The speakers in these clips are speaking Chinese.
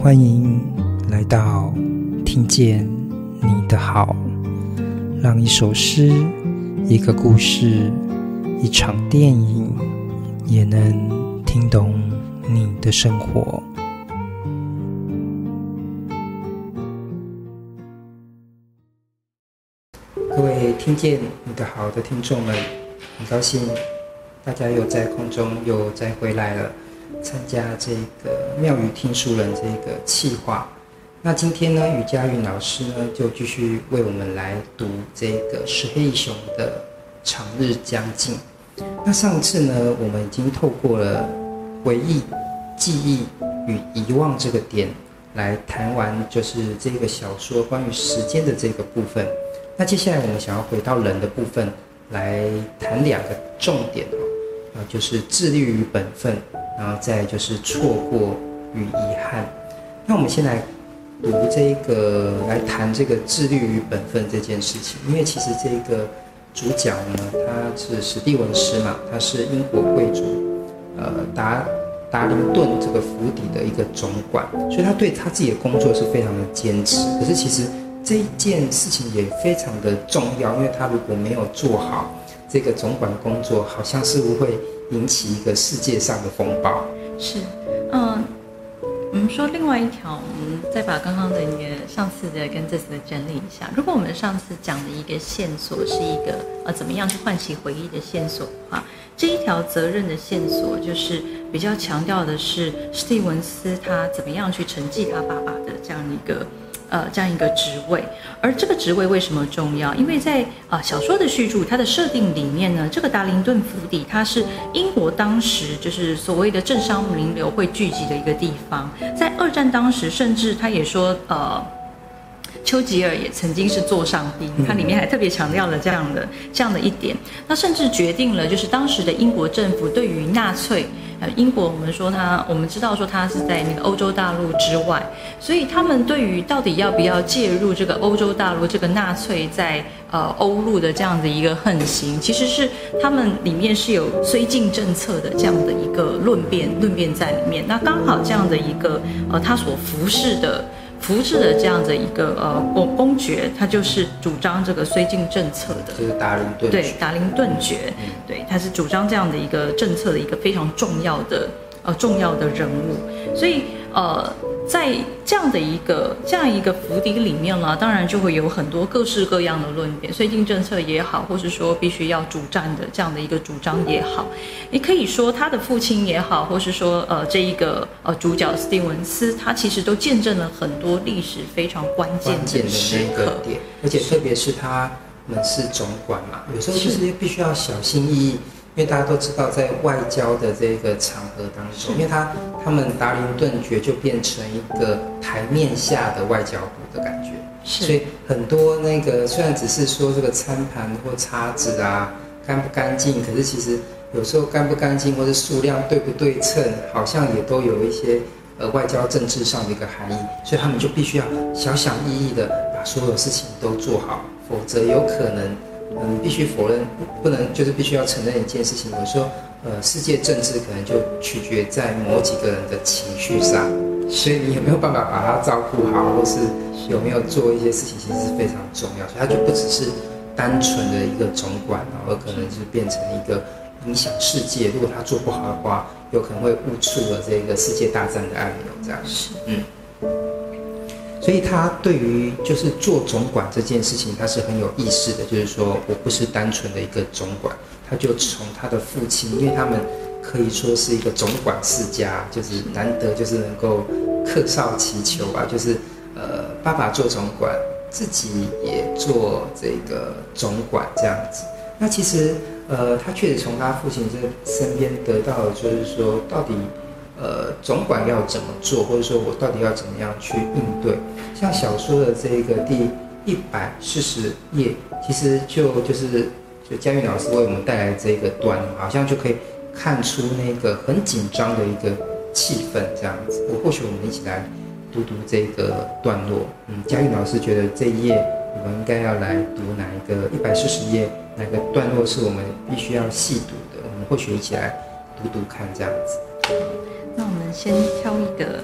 欢迎来到听见你的好，让一首诗、一个故事、一场电影，也能听懂你的生活。各位听见你的好的听众们，很高兴大家又在空中又再回来了。参加这个妙语听书人这个企划，那今天呢，于佳韵老师呢就继续为我们来读这个石黑一雄的《长日将尽》。那上次呢，我们已经透过了回忆、记忆与遗忘这个点来谈完，就是这个小说关于时间的这个部分。那接下来我们想要回到人的部分来谈两个重点哦，就是自律与本分。然后再就是错过与遗憾。那我们先来读这个，来谈这个自律与本分这件事情。因为其实这个主角呢，他是史蒂文斯嘛，他是英国贵族，呃，达达林顿这个府邸的一个总管，所以他对他自己的工作是非常的坚持。可是其实这一件事情也非常的重要，因为他如果没有做好这个总管工作，好像是不会。引起一个世界上的风暴。是，嗯，我们说另外一条，我们再把刚刚的一个上次的跟这次的整理一下。如果我们上次讲的一个线索是一个呃怎么样去唤起回忆的线索的话，这一条责任的线索就是比较强调的是史蒂文斯他怎么样去承继他爸爸的这样一个。呃，这样一个职位，而这个职位为什么重要？因为在啊、呃、小说的叙述，它的设定里面呢，这个达林顿府邸，它是英国当时就是所谓的政商名流会聚集的一个地方。在二战当时，甚至他也说，呃，丘吉尔也曾经是座上宾，他里面还特别强调了这样的这样的一点。那甚至决定了，就是当时的英国政府对于纳粹。呃，英国我们说它，我们知道说它是在那个欧洲大陆之外，所以他们对于到底要不要介入这个欧洲大陆这个纳粹在呃欧陆的这样的一个横行，其实是他们里面是有绥靖政策的这样的一个论辩论辩在里面。那刚好这样的一个呃他所服侍的。扶持的这样的一个呃公公爵，他就是主张这个绥靖政策的，就是达林顿对达林顿爵，嗯、对他是主张这样的一个政策的一个非常重要的呃重要的人物，所以呃。在这样的一个这样一个府邸里面呢，当然就会有很多各式各样的论点，绥靖政策也好，或是说必须要主战的这样的一个主张也好，你可以说他的父亲也好，或是说呃这一个呃主角斯蒂文斯，他其实都见证了很多历史非常关键的时刻点，而且特别是他们是总管嘛，有时候就是必须要小心翼翼。因为大家都知道，在外交的这个场合当中，因为他他们达林顿爵就变成一个台面下的外交部的感觉，所以很多那个虽然只是说这个餐盘或叉子啊干不干净，可是其实有时候干不干净或者数量对不对称，好像也都有一些呃外交政治上的一个含义，所以他们就必须要小心翼翼的把所有事情都做好，否则有可能。嗯，必须否认，不能就是必须要承认一件事情。有时候，呃，世界政治可能就取决在某几个人的情绪上，所以你有没有办法把他照顾好，或是有没有做一些事情，其实是非常重要。所以他就不只是单纯的一个总管，而可能就是变成一个影响世界。如果他做不好的话，有可能会误触了这个世界大战的按钮。这样是，嗯。所以他对于就是做总管这件事情，他是很有意识的。就是说我不是单纯的一个总管，他就从他的父亲，因为他们可以说是一个总管世家，就是难得就是能够客少其求吧，就是呃爸爸做总管，自己也做这个总管这样子。那其实呃他确实从他父亲这身边得到就是说到底。呃，总管要怎么做，或者说我到底要怎么样去应对？像小说的这个第一百四十页，其实就就是就佳韵老师为我们带来这个段，好像就可以看出那个很紧张的一个气氛这样子。我或许我们一起来读读这个段落。嗯，佳韵老师觉得这一页我们应该要来读哪一个一百四十页哪个段落是我们必须要细读的？我们或许一起来读读看这样子。那我们先挑一个，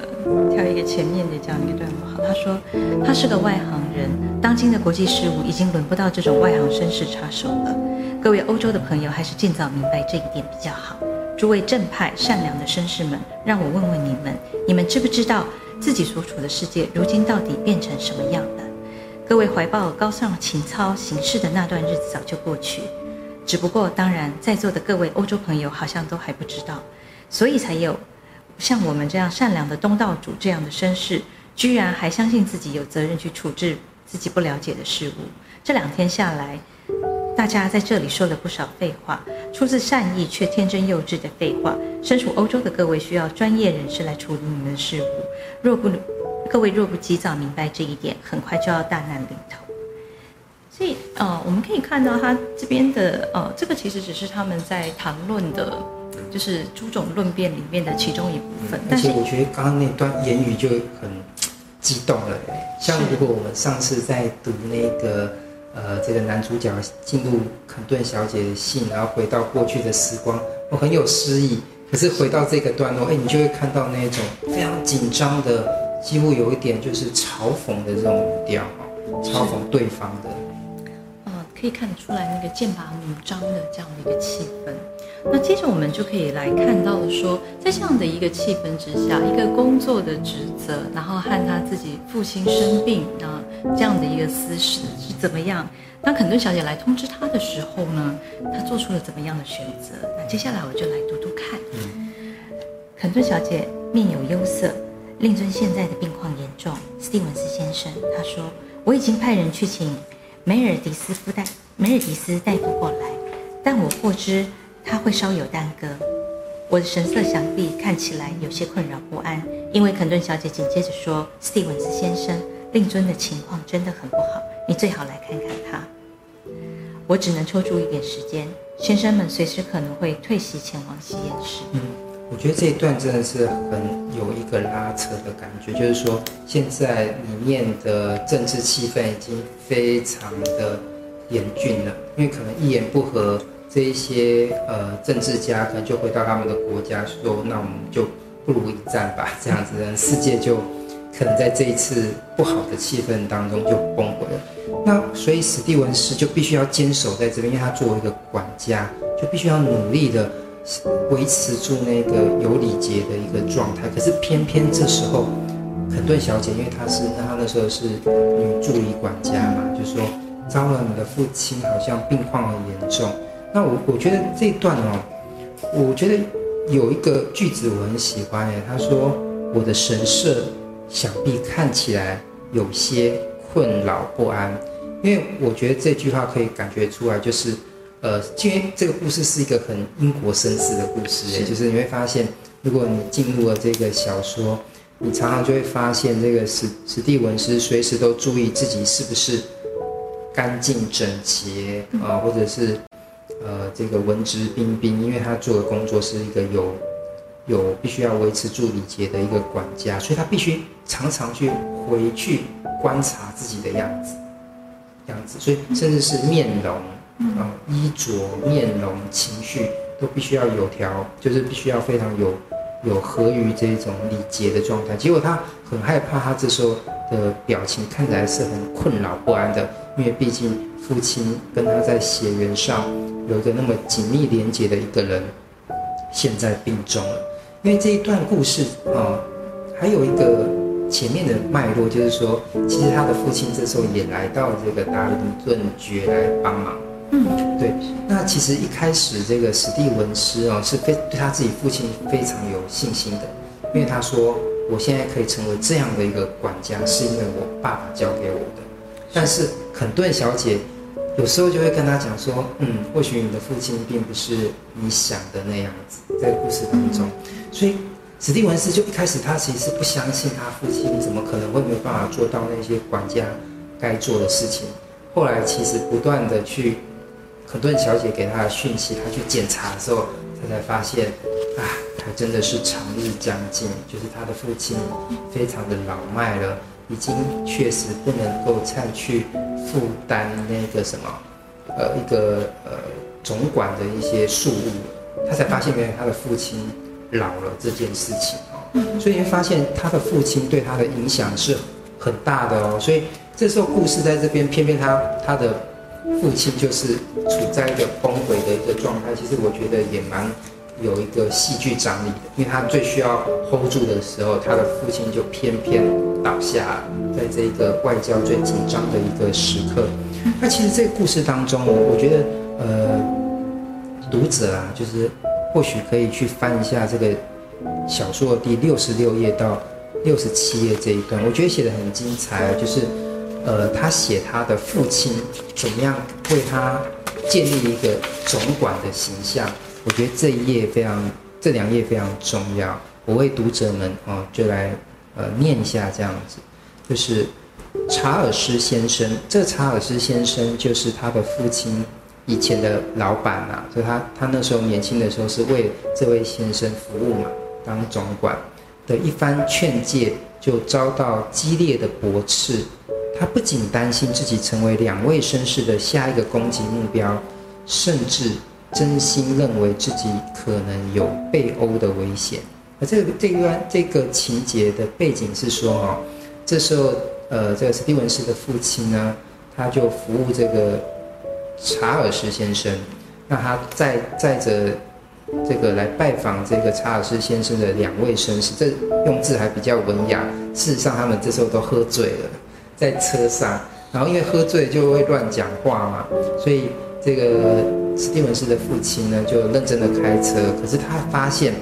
挑一个前面的这样一个段落。好，他说他是个外行人，当今的国际事务已经轮不到这种外行绅士插手了。各位欧洲的朋友，还是尽早明白这一点比较好。诸位正派善良的绅士们，让我问问你们：你们知不知道自己所处的世界如今到底变成什么样了？各位怀抱高尚情操行事的那段日子早就过去，只不过当然在座的各位欧洲朋友好像都还不知道，所以才有像我们这样善良的东道主这样的绅士，居然还相信自己有责任去处置自己不了解的事物。这两天下来。大家在这里说了不少废话，出自善意却天真幼稚的废话。身处欧洲的各位需要专业人士来处理你们的事物，若不，各位若不及早明白这一点，很快就要大难临头。所以，呃，我们可以看到他这边的，呃，这个其实只是他们在谈论的，就是朱总论辩里面的其中一部分。而且我觉得刚刚那段言语就很激动了，像如果我们上次在读那个。呃，这个男主角进入肯顿小姐的信，然后回到过去的时光，我很有诗意。可是回到这个段落，哎，你就会看到那种非常紧张的，几乎有一点就是嘲讽的这种语调，嘲讽对方的。可以看得出来那个剑拔弩张的这样的一个气氛。那接着我们就可以来看到说，在这样的一个气氛之下，一个工作的职责，然后和他自己父亲生病啊这样的一个私事是怎么样？当肯顿小姐来通知他的时候呢，他做出了怎么样的选择？那接下来我就来读读看。肯顿小姐面有忧色，令尊现在的病况严重。史蒂文斯先生，他说我已经派人去请梅尔迪斯夫带梅尔迪斯大夫过来，但我获知。他会稍有耽搁，我的神色想必看起来有些困扰不安，因为肯顿小姐紧接着说：“史蒂文斯先生，令尊的情况真的很不好，你最好来看看他。”我只能抽出一点时间，先生们随时可能会退席前往吸烟室。我觉得这一段真的是很有一个拉扯的感觉，就是说现在里面的政治气氛已经非常的严峻了，因为可能一言不合。这一些呃政治家可能就回到他们的国家说，那我们就不如一战吧，这样子，世界就可能在这一次不好的气氛当中就崩溃了。那所以史蒂文斯就必须要坚守在这边，因为他作为一个管家，就必须要努力的维持住那个有礼节的一个状态。可是偏偏这时候，肯顿小姐，因为她是那她那时候是女助理管家嘛，就说糟了，你的父亲好像病况很严重。那我我觉得这一段哦，我觉得有一个句子我很喜欢耶。他说：“我的神色想必看起来有些困扰不安。”因为我觉得这句话可以感觉出来，就是呃，因为这个故事是一个很英国绅士的故事，是就是你会发现，如果你进入了这个小说，你常常就会发现，这个史史蒂文斯随时都注意自己是不是干净整洁啊，或者是。呃，这个文质彬彬，因为他做的工作是一个有有必须要维持住礼节的一个管家，所以他必须常常去回去观察自己的样子，样子，所以甚至是面容、呃、衣着、面容、情绪都必须要有条，就是必须要非常有有合于这种礼节的状态。结果他很害怕，他这时候的表情看起来是很困扰不安的，因为毕竟父亲跟他在血缘上。有一个那么紧密连接的一个人，现在病重了。因为这一段故事啊，还有一个前面的脉络，就是说，其实他的父亲这时候也来到这个达林顿爵来帮忙。嗯，对。那其实一开始这个史蒂文斯哦，是非对他自己父亲非常有信心的，因为他说：“我现在可以成为这样的一个管家，是因为我爸爸教给我的。”但是肯顿小姐。有时候就会跟他讲说，嗯，或许你的父亲并不是你想的那样子，在故事当中，所以史蒂文斯就一开始他其实是不相信他父亲怎么可能会没有办法做到那些管家该做的事情。后来其实不断的去肯顿小姐给他的讯息，他去检查的时候，他才发现啊，他真的是长日将近，就是他的父亲非常的老迈了。已经确实不能够再去负担那个什么，呃，一个呃总管的一些事务，他才发现原来他的父亲老了这件事情哦。所以你会发现他的父亲对他的影响是很大的哦。所以这时候故事在这边，偏偏他他的父亲就是处在一个崩溃的一个状态。其实我觉得也蛮。有一个戏剧张力的，因为他最需要 hold 住的时候，他的父亲就偏偏倒下，在这个外交最紧张的一个时刻。那其实这个故事当中，我觉得，呃，读者啊，就是或许可以去翻一下这个小说第六十六页到六十七页这一段，我觉得写得很精彩，就是，呃，他写他的父亲怎么样为他建立一个总管的形象。我觉得这一页非常，这两页非常重要。我为读者们啊，就来呃念一下这样子，就是查尔斯先生。这查尔斯先生就是他的父亲以前的老板呐，所以他他那时候年轻的时候是为这位先生服务嘛，当总管的一番劝诫就遭到激烈的驳斥。他不仅担心自己成为两位绅士的下一个攻击目标，甚至。真心认为自己可能有被殴的危险，而这个这一段这个情节的背景是说，哈，这时候，呃，这个史蒂文斯的父亲呢，他就服务这个查尔斯先生，那他载载着这个来拜访这个查尔斯先生的两位绅士，这用字还比较文雅。事实上，他们这时候都喝醉了，在车上，然后因为喝醉就会乱讲话嘛，所以这个。史蒂文斯的父亲呢，就认真的开车，可是他发现，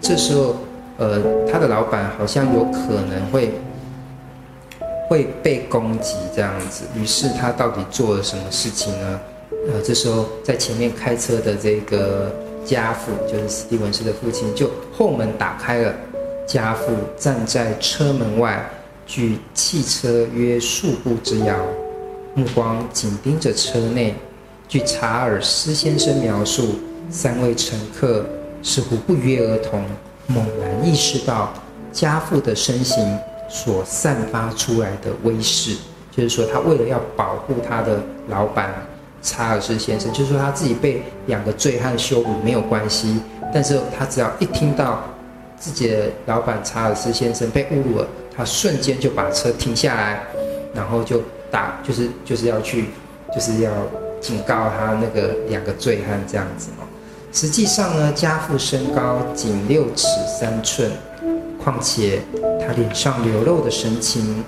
这时候，呃，他的老板好像有可能会会被攻击这样子，于是他到底做了什么事情呢？呃，这时候在前面开车的这个家父，就是史蒂文斯的父亲，就后门打开了，家父站在车门外，距汽车约数步之遥，目光紧盯着车内。据查尔斯先生描述，三位乘客似乎不约而同，猛然意识到家父的身形所散发出来的威势，就是说，他为了要保护他的老板查尔斯先生，就是说他自己被两个醉汉羞辱没有关系，但是他只要一听到自己的老板查尔斯先生被侮辱了，他瞬间就把车停下来，然后就打，就是就是要去，就是要。警告他那个两个醉汉这样子哦。实际上呢，家父身高仅六尺三寸，况且他脸上流露的神情，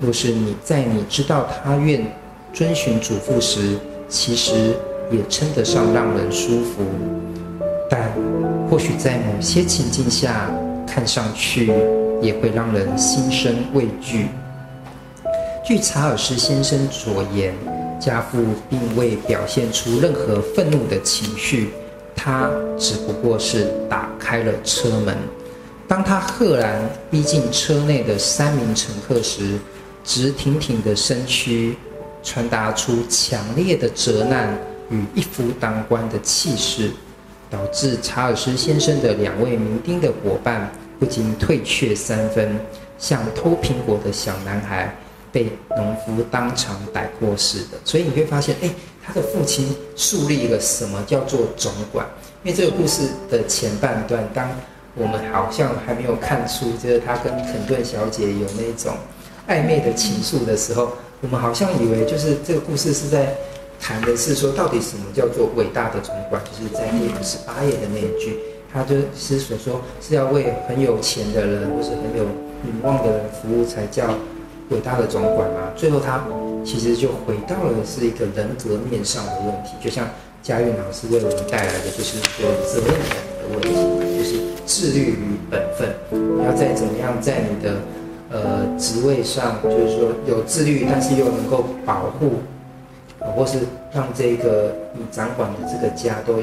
若是你在你知道他愿遵循嘱咐时，其实也称得上让人舒服。但或许在某些情境下，看上去也会让人心生畏惧。据查尔斯先生所言。家父并未表现出任何愤怒的情绪，他只不过是打开了车门。当他赫然逼近车内的三名乘客时，直挺挺的身躯传达出强烈的责难与一夫当关的气势，导致查尔斯先生的两位酩酊的伙伴不禁退却三分，像偷苹果的小男孩。被农夫当场逮过似的，所以你会发现，哎，他的父亲树立了什么叫做总管？因为这个故事的前半段，当我们好像还没有看出，就是他跟肯顿小姐有那种暧昧的情愫的时候，我们好像以为就是这个故事是在谈的是说，到底什么叫做伟大的总管？就是在第五十八页的那一句，他就是所说是要为很有钱的人或是很有名望的人服务才叫。伟大的总管嘛，最后他其实就回到了是一个人格面上的问题，就像佳韵老师为我们带来的，就是一个责任感的问题，就是自律与本分。你要再怎么样在你的呃职位上，就是说有自律，但是又能够保护，或是让这个你掌管的这个家都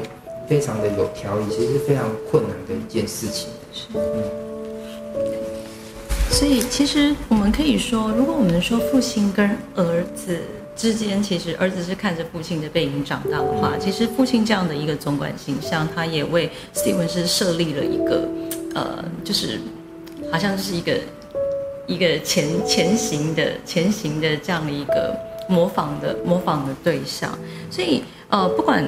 非常的有条理，其实是非常困难的一件事情。是，嗯。所以，其实我们可以说，如果我们说父亲跟儿子之间，其实儿子是看着父亲的背影长大的话，其实父亲这样的一个总管形象，他也为 Steven 是设立了一个，呃，就是好像是一个一个前前行的前行的这样的一个模仿的模仿的对象。所以，呃，不管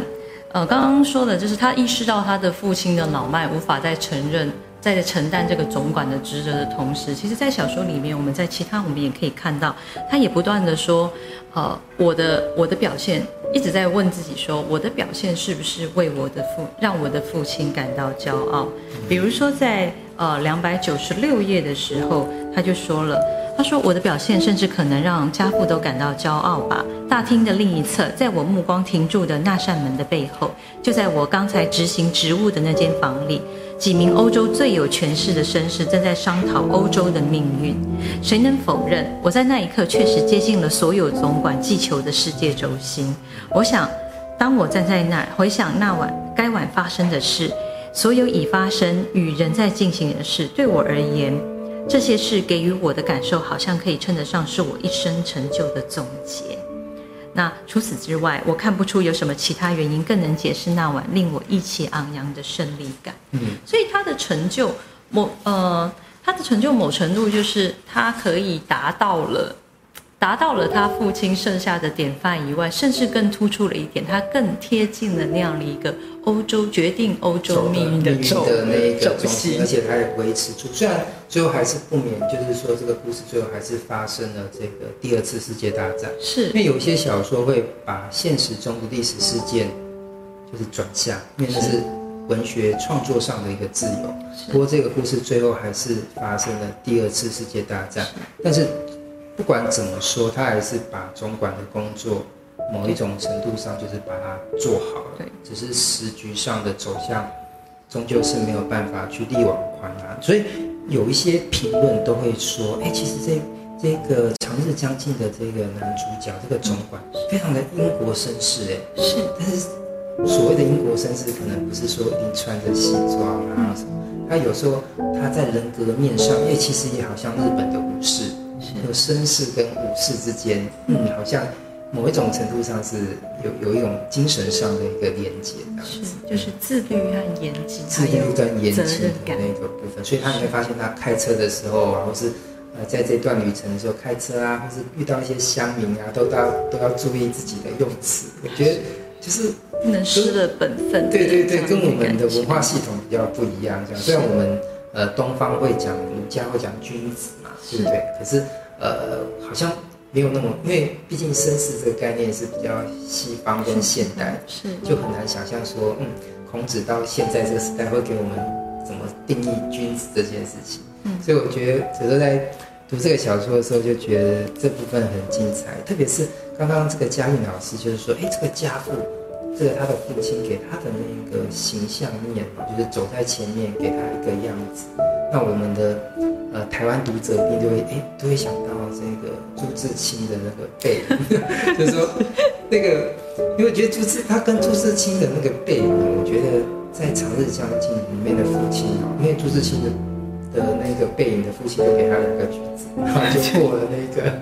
呃，刚刚说的就是他意识到他的父亲的老迈无法再承认。在承担这个总管的职责的同时，其实，在小说里面，我们在其他我们也可以看到，他也不断的说，呃，我的我的表现一直在问自己说，我的表现是不是为我的父让我的父亲感到骄傲？比如说在呃两百九十六页的时候，他就说了，他说我的表现甚至可能让家父都感到骄傲吧。大厅的另一侧，在我目光停住的那扇门的背后，就在我刚才执行职务的那间房里。几名欧洲最有权势的绅士正在商讨欧洲的命运。谁能否认，我在那一刻确实接近了所有总管寄求的世界轴心？我想，当我站在那儿回想那晚该晚发生的事，所有已发生与仍在进行的事，对我而言，这些事给予我的感受，好像可以称得上是我一生成就的总结。那除此之外，我看不出有什么其他原因更能解释那晚令我意气昂扬的胜利感。嗯，所以他的成就某呃，他的成就某程度就是他可以达到了。达到了他父亲剩下的典范以外，甚至更突出了一点，他更贴近了那样的一个欧洲决定欧洲命运的轴的那一个中心，而且他也维持住。虽然最后还是不免，就是说这个故事最后还是发生了这个第二次世界大战。是因为有一些小说会把现实中的历史事件就是转向，因为那是文学创作上的一个自由。不过这个故事最后还是发生了第二次世界大战，但是。不管怎么说，他还是把总管的工作某一种程度上就是把它做好了。对，只是时局上的走向，终究是没有办法去力挽狂澜。所以有一些评论都会说，哎，其实这这个长日将近的这个男主角，这个总管非常的英国绅士，哎，是。但是所谓的英国绅士，可能不是说一定穿着西装啊什么，他有时候他在人格面上，因为其实也好像日本的武士。有绅士跟武士之间，嗯，好像某一种程度上是有有一种精神上的一个连接，是，就是自律和严谨，自律跟严谨的那个部分。所以他你会发现，他开车的时候啊，或是呃在这段旅程的时候开车啊，或是遇到一些乡民啊，都要都要注意自己的用词。我觉得就是不能失了本分。对对对，跟我们的文化系统比较不一样。这样，虽然我们呃东方会讲儒家会讲君子嘛，对不对？可是。呃，好像没有那么，因为毕竟绅士这个概念是比较西方跟现代，是，是就很难想象说，嗯，孔子到现在这个时代会给我们怎么定义君子这件事情。嗯，所以我觉得，只是在读这个小说的时候，就觉得这部分很精彩，特别是刚刚这个佳韵老师就是说，哎，这个家父，这个他的父亲给他的那个形象面，就是走在前面给他一个样子，那我们的。呃，台湾读者一定都会哎，都会想到这个朱自清的那个背影，就是说那个，因为我觉得朱自他跟朱自清的那个背影，我觉得在《长日将近》里面的父亲啊，因为朱自清的的那个背影的父亲就给他两个橘子，然后就过了那个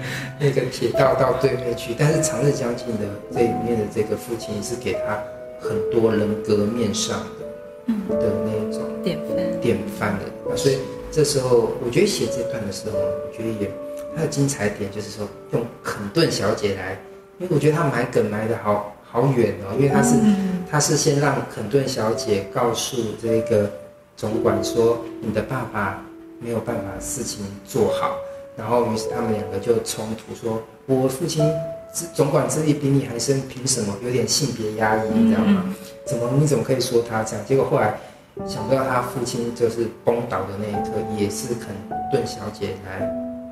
那个铁道到对面去，但是《长日将近》的这里面的这个父亲是给他很多人格面上的嗯的那种典范典范的，所以。这时候，我觉得写这段的时候，我觉得也它的精彩点就是说用肯顿小姐来，因为我觉得他埋梗埋得好好远哦，因为他是他是先让肯顿小姐告诉这个总管说，你的爸爸没有办法事情做好，然后于是他们两个就冲突说，我父亲总管智力比你还深，凭什么？有点性别压抑，你知道吗？怎么你怎么可以说他这样？结果后来。想不到他父亲就是崩倒的那一刻，也是肯顿小姐来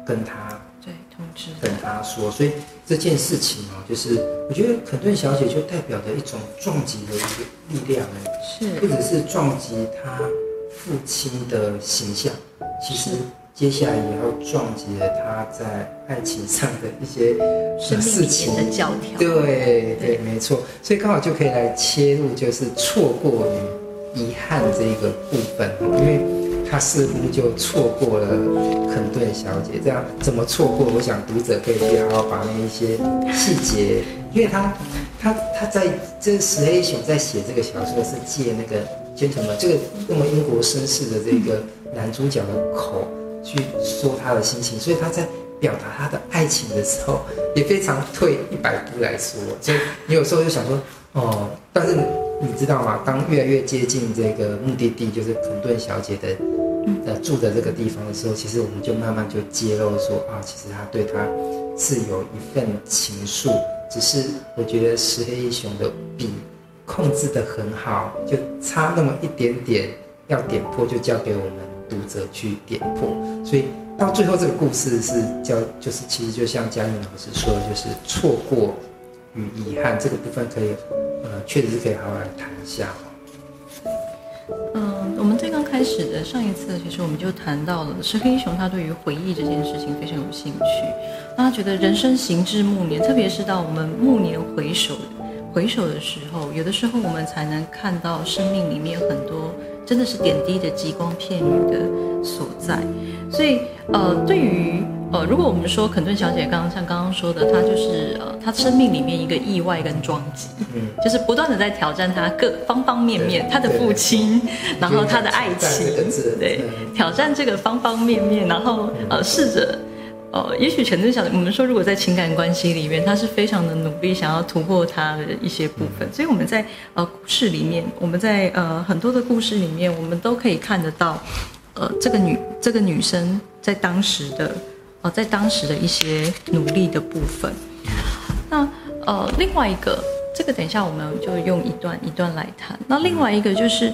跟他对通知，跟他说，所以这件事情哦，就是我觉得肯顿小姐就代表着一种撞击的一个力量，是不只是撞击他父亲的形象，其实接下来也要撞击了他在爱情上的一些事情的教条。对对，对，没错，所以刚好就可以来切入，就是错过于。遗憾这一个部分，因为他似乎就错过了肯顿小姐，这样怎么错过？我想读者可以去好好把那一些细节，因为他他他在这石黑一雄在写这个小说是借那个 gentleman 这个那么英国绅士的这个男主角的口去说他的心情，所以他在表达他的爱情的时候也非常退一百步来说，所以你有时候就想说哦，但是。你知道吗？当越来越接近这个目的地，就是肯顿小姐的呃住的这个地方的时候，其实我们就慢慢就揭露说啊，其实他对她是有一份情愫，只是我觉得石黑一雄的笔控制的很好，就差那么一点点，要点破就交给我们读者去点破，所以到最后这个故事是叫就是其实就像嘉玉老师说的，就是错过与遗憾这个部分可以。呃，确实是可以好好来谈一下。嗯，我们最刚开始的上一次，其实我们就谈到了石黑一雄，他对于回忆这件事情非常有兴趣。那他觉得人生行至暮年，特别是到我们暮年回首回首的时候，有的时候我们才能看到生命里面很多真的是点滴的极光片羽的所在。所以，呃，对于呃，如果我们说肯顿小姐刚刚像刚刚说的，她就是呃，她生命里面一个意外跟撞击，嗯，就是不断的在挑战她各方方面面，她的父亲，然后她的爱情，对，挑战这个方方面面，然后呃，试着呃，也许肯顿小姐，我们说如果在情感关系里面，她是非常的努力，想要突破她的一些部分，所以我们在呃故事里面，我们在呃很多的故事里面，我们都可以看得到，呃，这个女这个女生在当时的。在当时的一些努力的部分，那呃，另外一个，这个等一下我们就用一段一段来谈。那另外一个就是，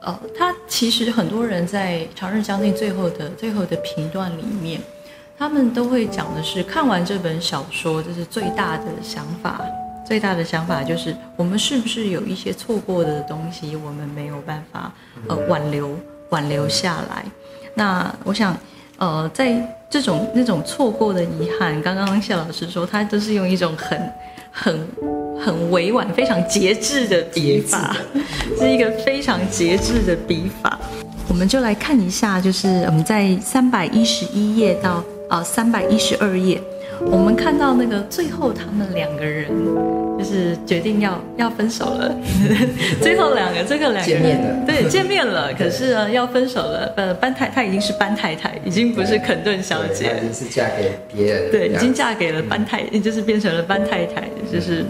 呃，他其实很多人在《长日将近》最后的最后的评断里面，他们都会讲的是，看完这本小说，这是最大的想法，最大的想法就是，我们是不是有一些错过的东西，我们没有办法呃挽留挽留下来？那我想。呃，在这种那种错过的遗憾，刚刚谢老师说，他都是用一种很、很、很委婉、非常节制的笔法，是一个非常节制的笔法。我们就来看一下，就是我们在三百一十一页到啊三百一十二页，我们看到那个最后他们两个人。就是决定要要分手了，最后两个这个两个人见面了，对，见面了，可是呢要分手了。呃，班太太已经是班太太，已经不是肯顿小姐，已经是嫁给别人，对，已经嫁给了班太，就是变成了班太太，就是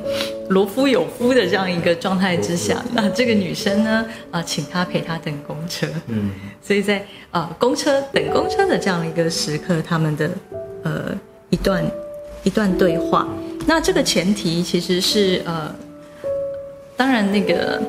罗夫有夫的这样一个状态之下，那这个女生呢，啊，请他陪她等公车，嗯，所以在啊公车等公车的这样一个时刻，他们的呃一段一段对话。那这个前提其实是呃，当然那个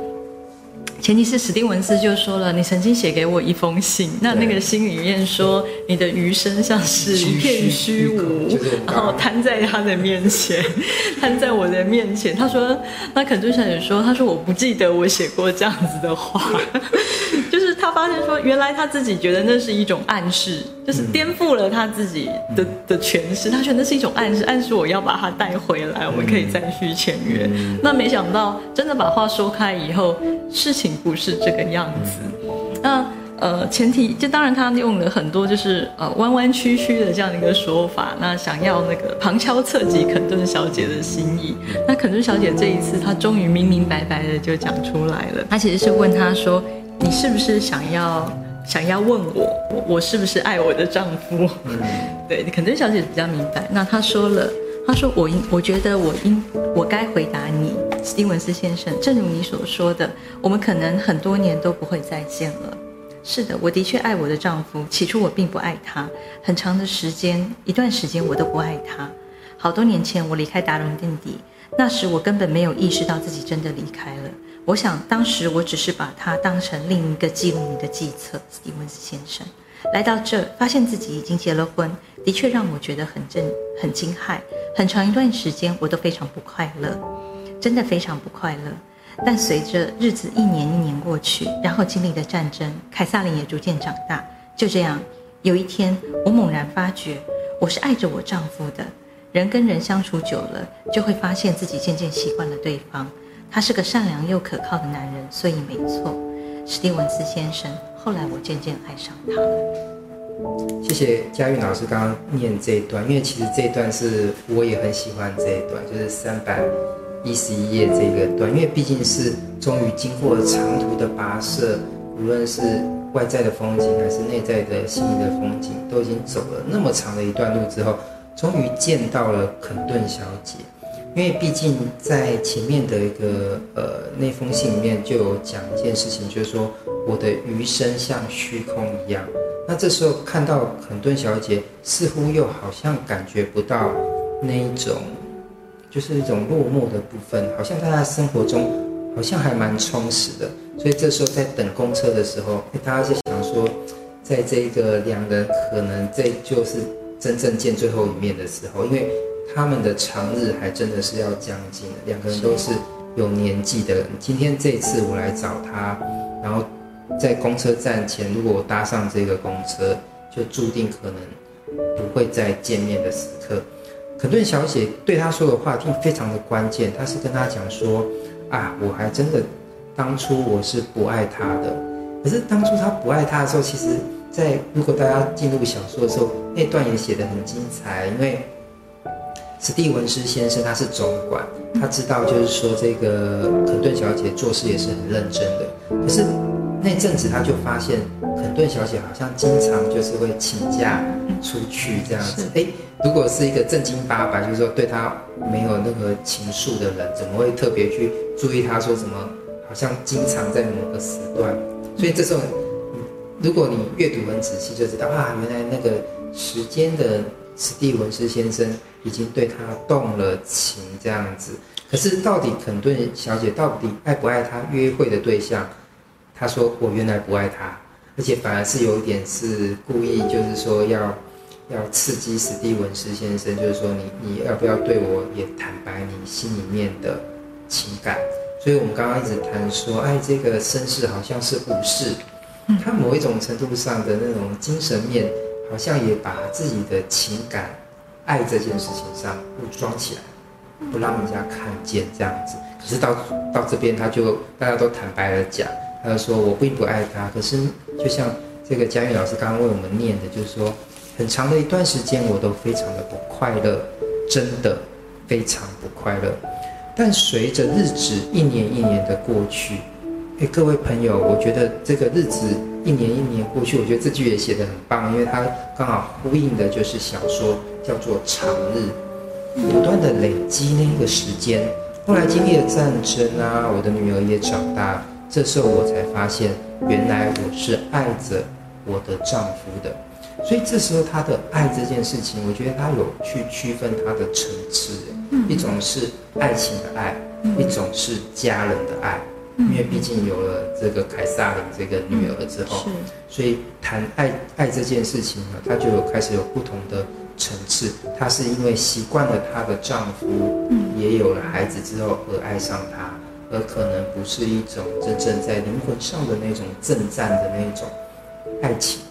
前提是史蒂文斯就说了，你曾经写给我一封信，那那个信里面说你的余生像是一片虚无，然后摊在他的面前，摊在我的面前。他说，那肯顿小姐说，他说我不记得我写过这样子的话。就是他发现说，原来他自己觉得那是一种暗示，就是颠覆了他自己的的诠释。他觉得那是一种暗示，暗示我要把他带回来，我们可以再续签约。那没想到，真的把话说开以后，事情不是这个样子。那呃，前提就当然他用了很多就是呃弯弯曲曲的这样的一个说法，那想要那个旁敲侧击肯顿小姐的心意。那肯顿小姐这一次，她终于明明白白的就讲出来了。她其实是问他说。你是不是想要想要问我，我我是不是爱我的丈夫？嗯，对，肯顿小姐比较明白。那她说了，她说我应，我觉得我应，我该回答你，史蒂文斯先生。正如你所说的，我们可能很多年都不会再见了。是的，我的确爱我的丈夫。起初我并不爱他，很长的时间，一段时间我都不爱他。好多年前我离开达伦邓迪，那时我根本没有意识到自己真的离开了。我想，当时我只是把它当成另一个记录你的计策，史蒂文斯先生。来到这，发现自己已经结了婚，的确让我觉得很震、很惊骇。很长一段时间，我都非常不快乐，真的非常不快乐。但随着日子一年一年过去，然后经历了战争，凯撒琳也逐渐长大。就这样，有一天，我猛然发觉，我是爱着我丈夫的。人跟人相处久了，就会发现自己渐渐习惯了对方。他是个善良又可靠的男人，所以没错，史蒂文斯先生。后来我渐渐爱上他了。谢谢嘉韵老师刚刚念这一段，因为其实这一段是我也很喜欢这一段，就是三百一十一页这个段，因为毕竟是终于经过了长途的跋涉，无论是外在的风景还是内在的心灵的风景，都已经走了那么长的一段路之后，终于见到了肯顿小姐。因为毕竟在前面的一个呃那封信里面就有讲一件事情，就是说我的余生像虚空一样。那这时候看到肯顿小姐，似乎又好像感觉不到那一种，就是一种落寞的部分，好像在她生活中好像还蛮充实的。所以这时候在等公车的时候，大家是想说，在这个两人可能这就是真正见最后一面的时候，因为。他们的长日还真的是要将近了，两个人都是有年纪的人。今天这次我来找他，然后在公车站前，如果我搭上这个公车，就注定可能不会再见面的时候。肯顿小姐对他说的话听非常的关键，她是跟他讲说：“啊，我还真的当初我是不爱他的，可是当初他不爱他的时候，其实，在如果大家进入小说的时候，那段也写得很精彩，因为。”史蒂文斯先生他是总管，他知道就是说这个肯顿小姐做事也是很认真的。可是那阵子他就发现肯顿小姐好像经常就是会请假出去这样子。哎，如果是一个正经八百，就是说对他没有任何情愫的人，怎么会特别去注意他说什么？好像经常在某个时段。所以这时候，如果你阅读很仔细，就知道啊，原来那个时间的。史蒂文斯先生已经对他动了情，这样子。可是到底肯顿小姐到底爱不爱他约会的对象？他说：“我原来不爱他，而且反而是有一点是故意，就是说要要刺激史蒂文斯先生，就是说你你要不要对我也坦白你心里面的情感？所以我们刚刚一直谈说，哎，这个绅士好像是武士，他某一种程度上的那种精神面。”好像也把自己的情感、爱这件事情上武装起来，不让人家看见这样子。可是到到这边，他就大家都坦白了讲，他就说我并不爱他。可是就像这个佳韵老师刚刚为我们念的，就是说很长的一段时间，我都非常的不快乐，真的非常不快乐。但随着日子一年一年的过去，哎，各位朋友，我觉得这个日子。一年一年过去，我觉得这句也写得很棒，因为它刚好呼应的就是小说叫做《长日》，不断的累积那个时间。后来经历了战争啊，我的女儿也长大了，这时候我才发现，原来我是爱着我的丈夫的。所以这时候他的爱这件事情，我觉得他有去区分他的层次，一种是爱情的爱，一种是家人的爱。因为毕竟有了这个凯撒琳这个女儿之后，所以谈爱爱这件事情呢，她就有开始有不同的层次。她是因为习惯了她的丈夫，也有了孩子之后而爱上他，而可能不是一种真正在灵魂上的那种正战的那种爱情。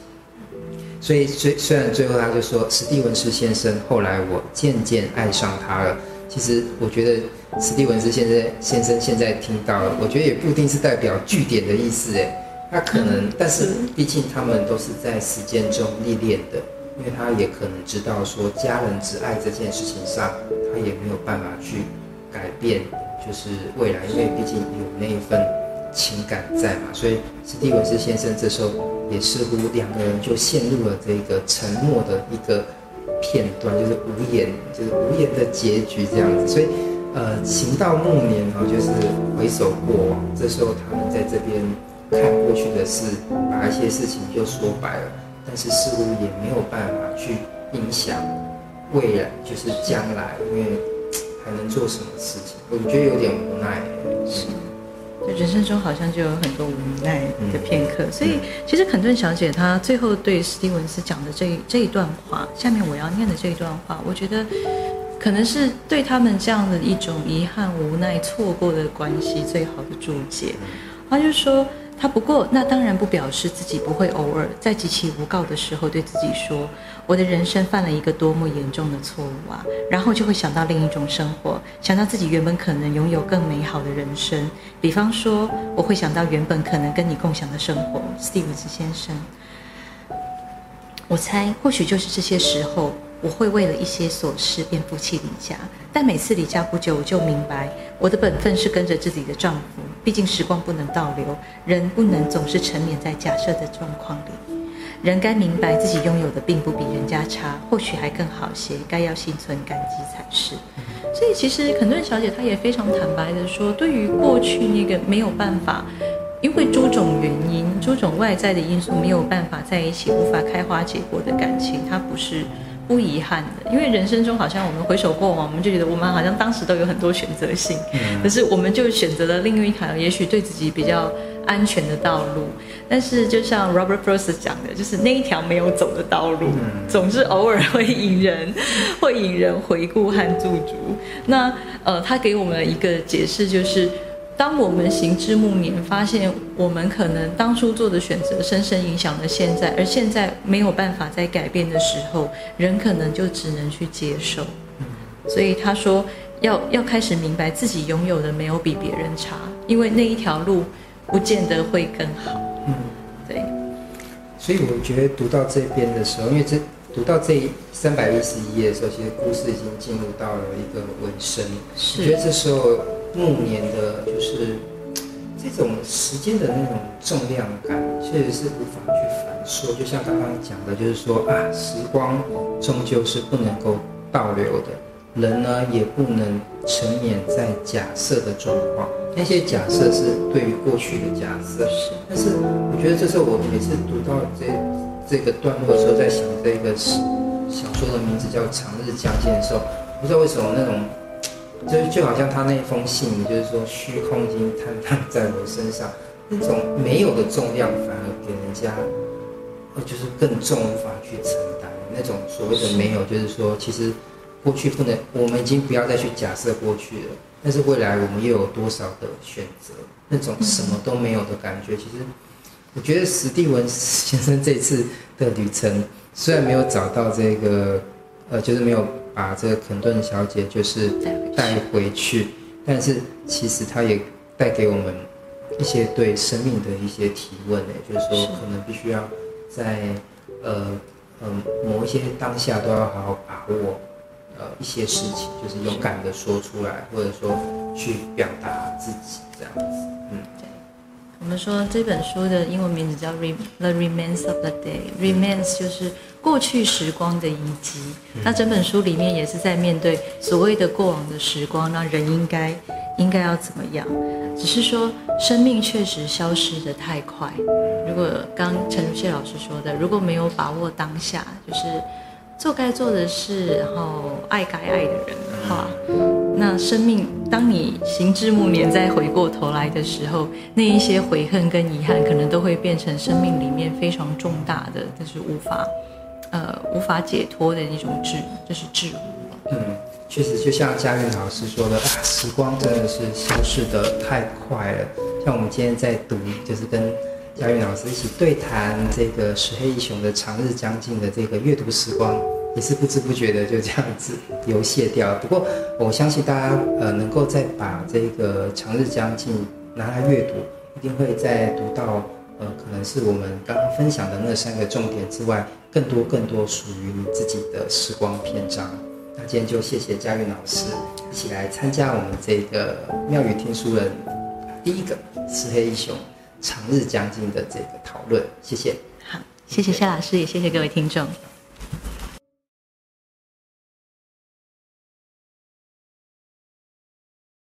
所以虽虽然最后他就说史蒂文斯先生，后来我渐渐爱上他了。其实我觉得。史蒂文斯先生先生现在听到了，我觉得也不一定是代表据点的意思诶，他可能，但是毕竟他们都是在实践中历练的，因为他也可能知道说家人之爱这件事情上，他也没有办法去改变，就是未来，因为毕竟有那一份情感在嘛，所以史蒂文斯先生这时候也似乎两个人就陷入了这个沉默的一个片段，就是无言，就是无言的结局这样子，所以。呃，行到暮年哦，就是回首过往。这时候他们在这边看过去的事，把一些事情就说白了，但是似乎也没有办法去影响未来，就是将来，因为还能做什么事情？我觉得有点无奈。是，就人生中好像就有很多无奈的片刻。嗯、所以，其实肯顿小姐她最后对史蒂文斯讲的这一这一段话，下面我要念的这一段话，我觉得。可能是对他们这样的一种遗憾、无奈、错过的关系最好的注解。她就说，她不过那当然不表示自己不会偶尔在极其无告的时候对自己说，我的人生犯了一个多么严重的错误啊！然后就会想到另一种生活，想到自己原本可能拥有更美好的人生。比方说，我会想到原本可能跟你共享的生活，史蒂文斯先生。我猜，或许就是这些时候。我会为了一些琐事便负气离家，但每次离家不久，我就明白我的本分是跟着自己的丈夫。毕竟时光不能倒流，人不能总是沉湎在假设的状况里。人该明白自己拥有的并不比人家差，或许还更好些，该要心存感激才是。所以其实肯顿小姐她也非常坦白的说，对于过去那个没有办法，因为诸种原因、诸种外在的因素没有办法在一起、无法开花结果的感情，她不是。不遗憾的，因为人生中好像我们回首过往，我们就觉得我们好像当时都有很多选择性，嗯、可是我们就选择了另一条也许对自己比较安全的道路。但是就像 Robert Frost 讲的，就是那一条没有走的道路，嗯、总是偶尔会引人，会引人回顾和驻足。那呃，他给我们一个解释就是。当我们行之暮年，发现我们可能当初做的选择深深影响了现在，而现在没有办法再改变的时候，人可能就只能去接受。所以他说要要开始明白自己拥有的没有比别人差，因为那一条路不见得会更好。嗯，对。所以我觉得读到这边的时候，因为这读到这三百一十一页的时候，其实故事已经进入到了一个尾声。是。我觉得这时候。暮年的，就是这种时间的那种重量感，确实是无法去反说。就像刚刚讲的，就是说啊，时光终究是不能够倒流的，人呢也不能沉湎在假设的状况。那些假设是对于过去的假设，是。但是我觉得这是我每次读到这这个段落的时候，在想这个小说的名字叫《长日将近》的时候，不知道为什么那种。就就好像他那封信，就是说虚空已经坍塌在我身上，那种没有的重量反而给人家，呃，就是更重，无法去承担。那种所谓的没有，就是说其实过去不能，我们已经不要再去假设过去了，但是未来我们又有多少的选择？那种什么都没有的感觉，其实我觉得史蒂文先生这次的旅程虽然没有找到这个，呃，就是没有。把这个肯顿小姐就是带回去，但是其实她也带给我们一些对生命的一些提问呢，就是说可能必须要在呃嗯某一些当下都要好好把握呃一些事情，就是勇敢的说出来，或者说去表达自己这样子。嗯，对。我们说这本书的英文名字叫《The Remains of the Day》，Remains 就是。过去时光的遗迹，那整本书里面也是在面对所谓的过往的时光，那人应该应该要怎么样？只是说生命确实消失的太快。如果刚陈如谢老师说的，如果没有把握当下，就是做该做的事，然后爱该爱的人的话，那生命当你行至暮年再回过头来的时候，那一些悔恨跟遗憾，可能都会变成生命里面非常重大的，但是无法。呃，无法解脱的一种桎，就是桎梏。嗯，确实，就像佳韵老师说的啊，时光真的是消失得太快了。像我们今天在读，就是跟佳韵老师一起对谈这个石黑一雄的《长日将近》的这个阅读时光，也是不知不觉的就这样子流泻掉。不过，我相信大家呃，能够再把这个《长日将近》拿来阅读，一定会再读到呃，可能是我们刚刚分享的那三个重点之外。更多更多属于你自己的时光篇章。那今天就谢谢佳韵老师一起来参加我们这个妙语听书人第一个石黑一雄长日将近的这个讨论。谢谢。好，谢谢谢老师，也谢谢各位听众。